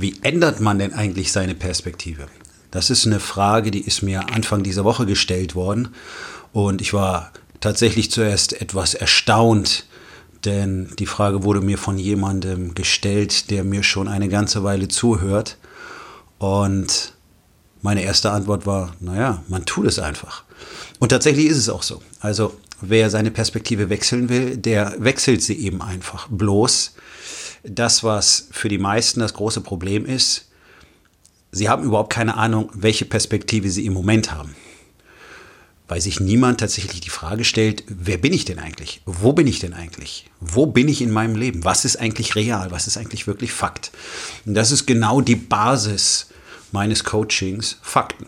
wie ändert man denn eigentlich seine Perspektive? Das ist eine Frage, die ist mir Anfang dieser Woche gestellt worden und ich war tatsächlich zuerst etwas erstaunt, denn die Frage wurde mir von jemandem gestellt, der mir schon eine ganze Weile zuhört und meine erste Antwort war, naja, man tut es einfach. Und tatsächlich ist es auch so. Also wer seine Perspektive wechseln will, der wechselt sie eben einfach. Bloß das, was für die meisten das große Problem ist, sie haben überhaupt keine Ahnung, welche Perspektive sie im Moment haben. Weil sich niemand tatsächlich die Frage stellt, wer bin ich denn eigentlich? Wo bin ich denn eigentlich? Wo bin ich in meinem Leben? Was ist eigentlich real? Was ist eigentlich wirklich Fakt? Und das ist genau die Basis meines Coachings, Fakten.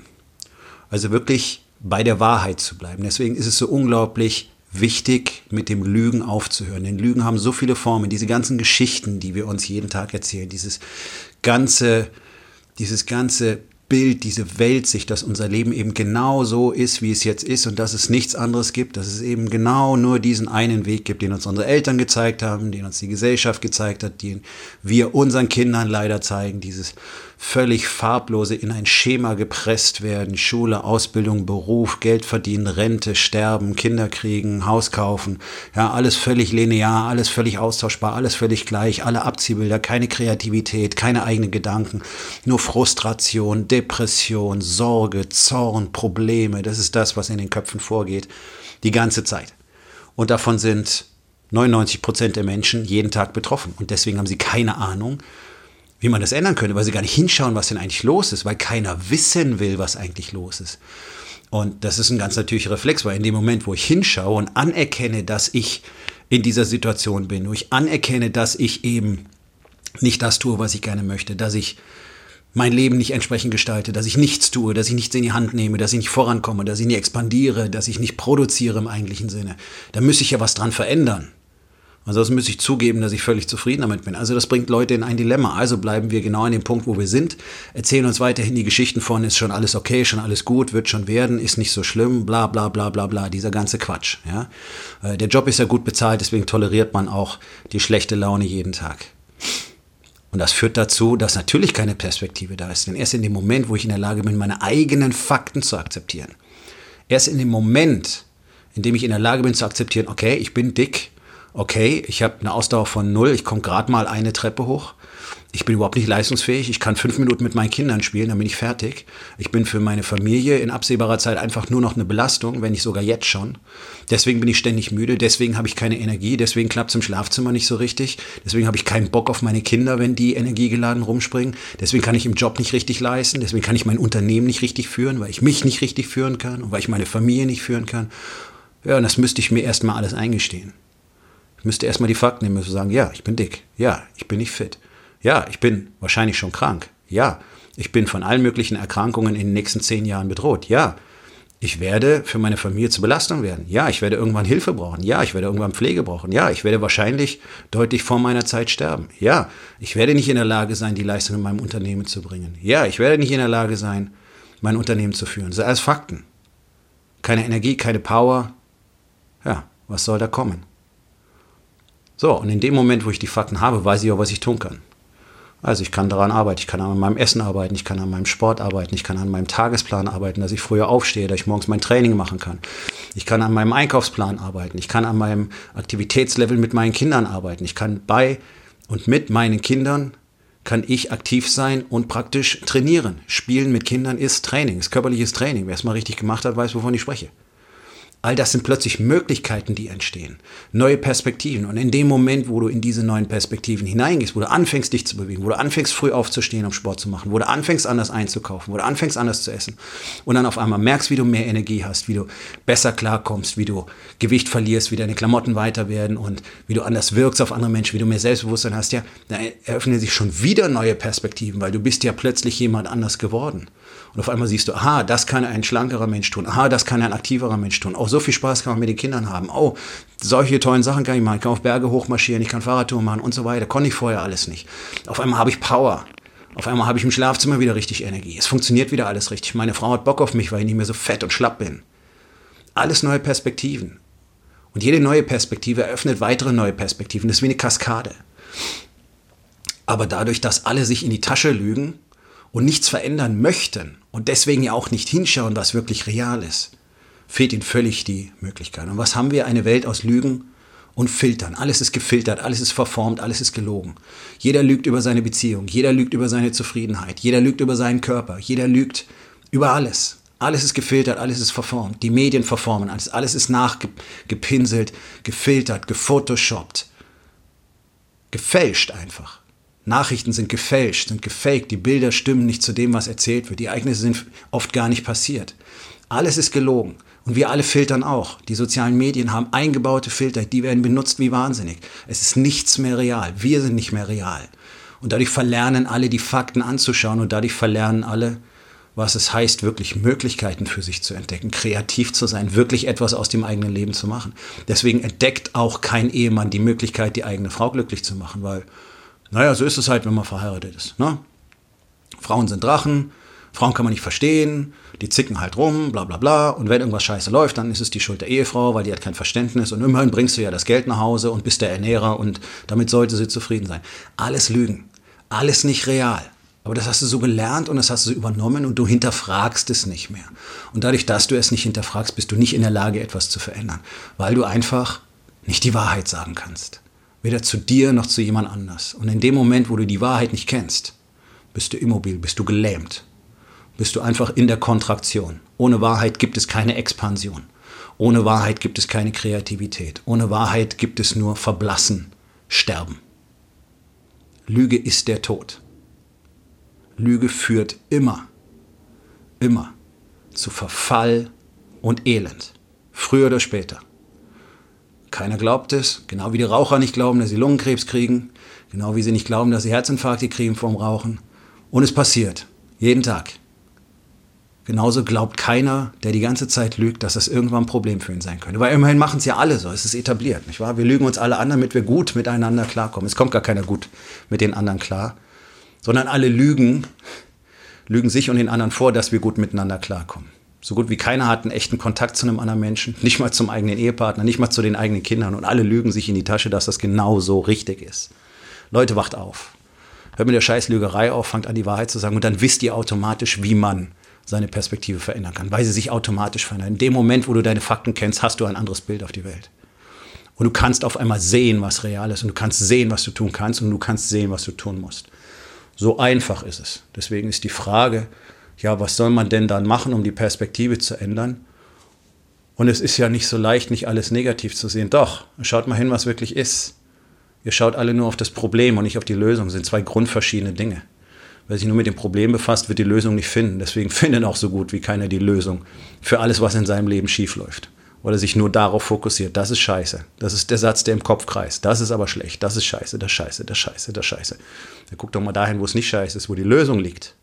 Also wirklich bei der Wahrheit zu bleiben. Deswegen ist es so unglaublich wichtig, mit dem Lügen aufzuhören. Denn Lügen haben so viele Formen. Diese ganzen Geschichten, die wir uns jeden Tag erzählen, dieses ganze, dieses ganze Bild, diese Weltsicht, dass unser Leben eben genau so ist, wie es jetzt ist und dass es nichts anderes gibt, dass es eben genau nur diesen einen Weg gibt, den uns unsere Eltern gezeigt haben, den uns die Gesellschaft gezeigt hat, den wir unseren Kindern leider zeigen, dieses völlig farblose in ein Schema gepresst werden, Schule, Ausbildung, Beruf, Geld verdienen, Rente, sterben, Kinder kriegen, Haus kaufen, ja, alles völlig linear, alles völlig austauschbar, alles völlig gleich, alle Abziehbilder, keine Kreativität, keine eigenen Gedanken, nur Frustration, Depression, Sorge, Zorn, Probleme, das ist das, was in den Köpfen vorgeht, die ganze Zeit. Und davon sind 99 Prozent der Menschen jeden Tag betroffen. Und deswegen haben sie keine Ahnung, wie man das ändern könnte, weil sie gar nicht hinschauen, was denn eigentlich los ist, weil keiner wissen will, was eigentlich los ist. Und das ist ein ganz natürlicher Reflex, weil in dem Moment, wo ich hinschaue und anerkenne, dass ich in dieser Situation bin, wo ich anerkenne, dass ich eben nicht das tue, was ich gerne möchte, dass ich mein Leben nicht entsprechend gestalte, dass ich nichts tue, dass ich nichts in die Hand nehme, dass ich nicht vorankomme, dass ich nicht expandiere, dass ich nicht produziere im eigentlichen Sinne, da müsste ich ja was dran verändern. Ansonsten müsste ich zugeben, dass ich völlig zufrieden damit bin. Also das bringt Leute in ein Dilemma. Also bleiben wir genau an dem Punkt, wo wir sind, erzählen uns weiterhin die Geschichten von, ist schon alles okay, schon alles gut, wird schon werden, ist nicht so schlimm, bla bla bla bla bla, dieser ganze Quatsch. Ja? Äh, der Job ist ja gut bezahlt, deswegen toleriert man auch die schlechte Laune jeden Tag. Und das führt dazu, dass natürlich keine Perspektive da ist. Denn erst in dem Moment, wo ich in der Lage bin, meine eigenen Fakten zu akzeptieren, erst in dem Moment, in dem ich in der Lage bin zu akzeptieren, okay, ich bin dick, okay, ich habe eine Ausdauer von null, ich komme gerade mal eine Treppe hoch. Ich bin überhaupt nicht leistungsfähig. Ich kann fünf Minuten mit meinen Kindern spielen, dann bin ich fertig. Ich bin für meine Familie in absehbarer Zeit einfach nur noch eine Belastung, wenn nicht sogar jetzt schon. Deswegen bin ich ständig müde, deswegen habe ich keine Energie, deswegen klappt es im Schlafzimmer nicht so richtig, deswegen habe ich keinen Bock auf meine Kinder, wenn die energiegeladen rumspringen, deswegen kann ich im Job nicht richtig leisten, deswegen kann ich mein Unternehmen nicht richtig führen, weil ich mich nicht richtig führen kann und weil ich meine Familie nicht führen kann. Ja, und das müsste ich mir erstmal alles eingestehen. Müsste erstmal die Fakten nehmen und sagen, ja, ich bin dick. Ja, ich bin nicht fit. Ja, ich bin wahrscheinlich schon krank. Ja, ich bin von allen möglichen Erkrankungen in den nächsten zehn Jahren bedroht. Ja, ich werde für meine Familie zur Belastung werden. Ja, ich werde irgendwann Hilfe brauchen. Ja, ich werde irgendwann Pflege brauchen. Ja, ich werde wahrscheinlich deutlich vor meiner Zeit sterben. Ja, ich werde nicht in der Lage sein, die Leistung in meinem Unternehmen zu bringen. Ja, ich werde nicht in der Lage sein, mein Unternehmen zu führen. Das sind alles Fakten. Keine Energie, keine Power. Ja, was soll da kommen? So, und in dem Moment, wo ich die Fakten habe, weiß ich auch, was ich tun kann. Also ich kann daran arbeiten, ich kann an meinem Essen arbeiten, ich kann an meinem Sport arbeiten, ich kann an meinem Tagesplan arbeiten, dass ich früher aufstehe, dass ich morgens mein Training machen kann. Ich kann an meinem Einkaufsplan arbeiten, ich kann an meinem Aktivitätslevel mit meinen Kindern arbeiten, ich kann bei und mit meinen Kindern kann ich aktiv sein und praktisch trainieren. Spielen mit Kindern ist Training, ist körperliches Training. Wer es mal richtig gemacht hat, weiß, wovon ich spreche. All das sind plötzlich Möglichkeiten, die entstehen. Neue Perspektiven. Und in dem Moment, wo du in diese neuen Perspektiven hineingehst, wo du anfängst, dich zu bewegen, wo du anfängst, früh aufzustehen, um Sport zu machen, wo du anfängst, anders einzukaufen, wo du anfängst, anders zu essen und dann auf einmal merkst, wie du mehr Energie hast, wie du besser klarkommst, wie du Gewicht verlierst, wie deine Klamotten weiter werden und wie du anders wirkst auf andere Menschen, wie du mehr Selbstbewusstsein hast, ja, da eröffnen sich schon wieder neue Perspektiven, weil du bist ja plötzlich jemand anders geworden. Und auf einmal siehst du, aha, das kann ein schlankerer Mensch tun, aha, das kann ein aktiverer Mensch tun. Oh, so viel Spaß kann man mit den Kindern haben. Oh, solche tollen Sachen kann ich machen. Ich kann auf Berge hochmarschieren, ich kann Fahrradtour machen und so weiter. Konnte ich vorher alles nicht. Auf einmal habe ich Power. Auf einmal habe ich im Schlafzimmer wieder richtig Energie. Es funktioniert wieder alles richtig. Meine Frau hat Bock auf mich, weil ich nicht mehr so fett und schlapp bin. Alles neue Perspektiven. Und jede neue Perspektive eröffnet weitere neue Perspektiven. Das ist wie eine Kaskade. Aber dadurch, dass alle sich in die Tasche lügen und nichts verändern möchten und deswegen ja auch nicht hinschauen, was wirklich real ist, fehlt ihnen völlig die Möglichkeit. Und was haben wir? Eine Welt aus Lügen und Filtern. Alles ist gefiltert, alles ist verformt, alles ist gelogen. Jeder lügt über seine Beziehung, jeder lügt über seine Zufriedenheit, jeder lügt über seinen Körper, jeder lügt über alles. Alles ist gefiltert, alles ist verformt. Die Medien verformen alles. Alles ist nachgepinselt, gefiltert, gefotoshoppt. Gefälscht einfach. Nachrichten sind gefälscht, sind gefaked. Die Bilder stimmen nicht zu dem, was erzählt wird. Die Ereignisse sind oft gar nicht passiert. Alles ist gelogen. Und wir alle filtern auch. Die sozialen Medien haben eingebaute Filter, die werden benutzt wie wahnsinnig. Es ist nichts mehr real. Wir sind nicht mehr real. Und dadurch verlernen alle, die Fakten anzuschauen und dadurch verlernen alle, was es heißt, wirklich Möglichkeiten für sich zu entdecken, kreativ zu sein, wirklich etwas aus dem eigenen Leben zu machen. Deswegen entdeckt auch kein Ehemann die Möglichkeit, die eigene Frau glücklich zu machen, weil, naja, so ist es halt, wenn man verheiratet ist. Ne? Frauen sind Drachen, Frauen kann man nicht verstehen, die zicken halt rum, bla bla bla. Und wenn irgendwas scheiße läuft, dann ist es die Schuld der Ehefrau, weil die hat kein Verständnis. Und immerhin bringst du ja das Geld nach Hause und bist der Ernährer und damit sollte sie zufrieden sein. Alles Lügen, alles nicht real. Aber das hast du so gelernt und das hast du übernommen und du hinterfragst es nicht mehr. Und dadurch, dass du es nicht hinterfragst, bist du nicht in der Lage, etwas zu verändern, weil du einfach nicht die Wahrheit sagen kannst. Weder zu dir noch zu jemand anders. Und in dem Moment, wo du die Wahrheit nicht kennst, bist du immobil, bist du gelähmt, bist du einfach in der Kontraktion. Ohne Wahrheit gibt es keine Expansion. Ohne Wahrheit gibt es keine Kreativität. Ohne Wahrheit gibt es nur Verblassen, Sterben. Lüge ist der Tod. Lüge führt immer, immer zu Verfall und Elend. Früher oder später. Keiner glaubt es, genau wie die Raucher nicht glauben, dass sie Lungenkrebs kriegen, genau wie sie nicht glauben, dass sie Herzinfarkte kriegen vom Rauchen. Und es passiert, jeden Tag. Genauso glaubt keiner, der die ganze Zeit lügt, dass das irgendwann ein Problem für ihn sein könnte. Weil immerhin machen es ja alle so, es ist etabliert, nicht wahr? Wir lügen uns alle an, damit wir gut miteinander klarkommen. Es kommt gar keiner gut mit den anderen klar sondern alle lügen, lügen sich und den anderen vor, dass wir gut miteinander klarkommen. So gut wie keiner hat einen echten Kontakt zu einem anderen Menschen, nicht mal zum eigenen Ehepartner, nicht mal zu den eigenen Kindern und alle lügen sich in die Tasche, dass das genau so richtig ist. Leute, wacht auf. Hört mit der Scheißlügerei auf, fangt an, die Wahrheit zu sagen und dann wisst ihr automatisch, wie man seine Perspektive verändern kann, weil sie sich automatisch verändern. In dem Moment, wo du deine Fakten kennst, hast du ein anderes Bild auf die Welt. Und du kannst auf einmal sehen, was real ist und du kannst sehen, was du tun kannst und du kannst sehen, was du tun musst. So einfach ist es. Deswegen ist die Frage, ja, was soll man denn dann machen, um die Perspektive zu ändern? Und es ist ja nicht so leicht, nicht alles negativ zu sehen. Doch, schaut mal hin, was wirklich ist. Ihr schaut alle nur auf das Problem und nicht auf die Lösung. Das sind zwei grundverschiedene Dinge. Wer sich nur mit dem Problem befasst, wird die Lösung nicht finden. Deswegen findet auch so gut wie keiner die Lösung für alles, was in seinem Leben schiefläuft weil er sich nur darauf fokussiert. Das ist scheiße. Das ist der Satz, der im Kopf kreist. Das ist aber schlecht. Das ist scheiße, das scheiße, das scheiße, das scheiße. Dann guck doch mal dahin, wo es nicht scheiße ist, wo die Lösung liegt.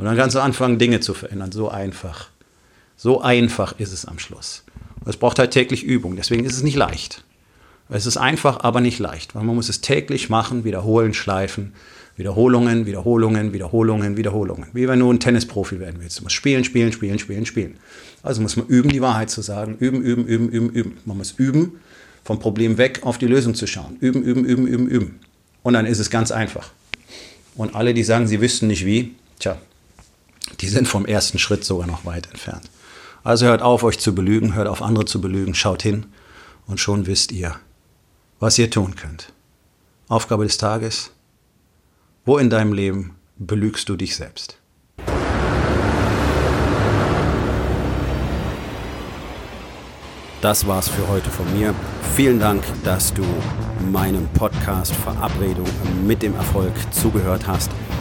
Und dann kannst du anfangen, Dinge zu verändern. So einfach. So einfach ist es am Schluss. es braucht halt täglich Übung. Deswegen ist es nicht leicht. Es ist einfach, aber nicht leicht, weil man muss es täglich machen, wiederholen, schleifen. Wiederholungen, Wiederholungen, Wiederholungen, Wiederholungen. Wie wenn du ein Tennisprofi werden willst. Du musst spielen, spielen, spielen, spielen, spielen. Also muss man üben, die Wahrheit zu sagen. Üben, üben, üben, üben, üben. Man muss üben, vom Problem weg auf die Lösung zu schauen. Üben, üben, üben, üben, üben. Und dann ist es ganz einfach. Und alle, die sagen, sie wüssten nicht wie, tja, die sind vom ersten Schritt sogar noch weit entfernt. Also hört auf, euch zu belügen, hört auf, andere zu belügen, schaut hin und schon wisst ihr, was ihr tun könnt. Aufgabe des Tages, wo in deinem Leben belügst du dich selbst? Das war's für heute von mir. Vielen Dank, dass du meinem Podcast Verabredung mit dem Erfolg zugehört hast.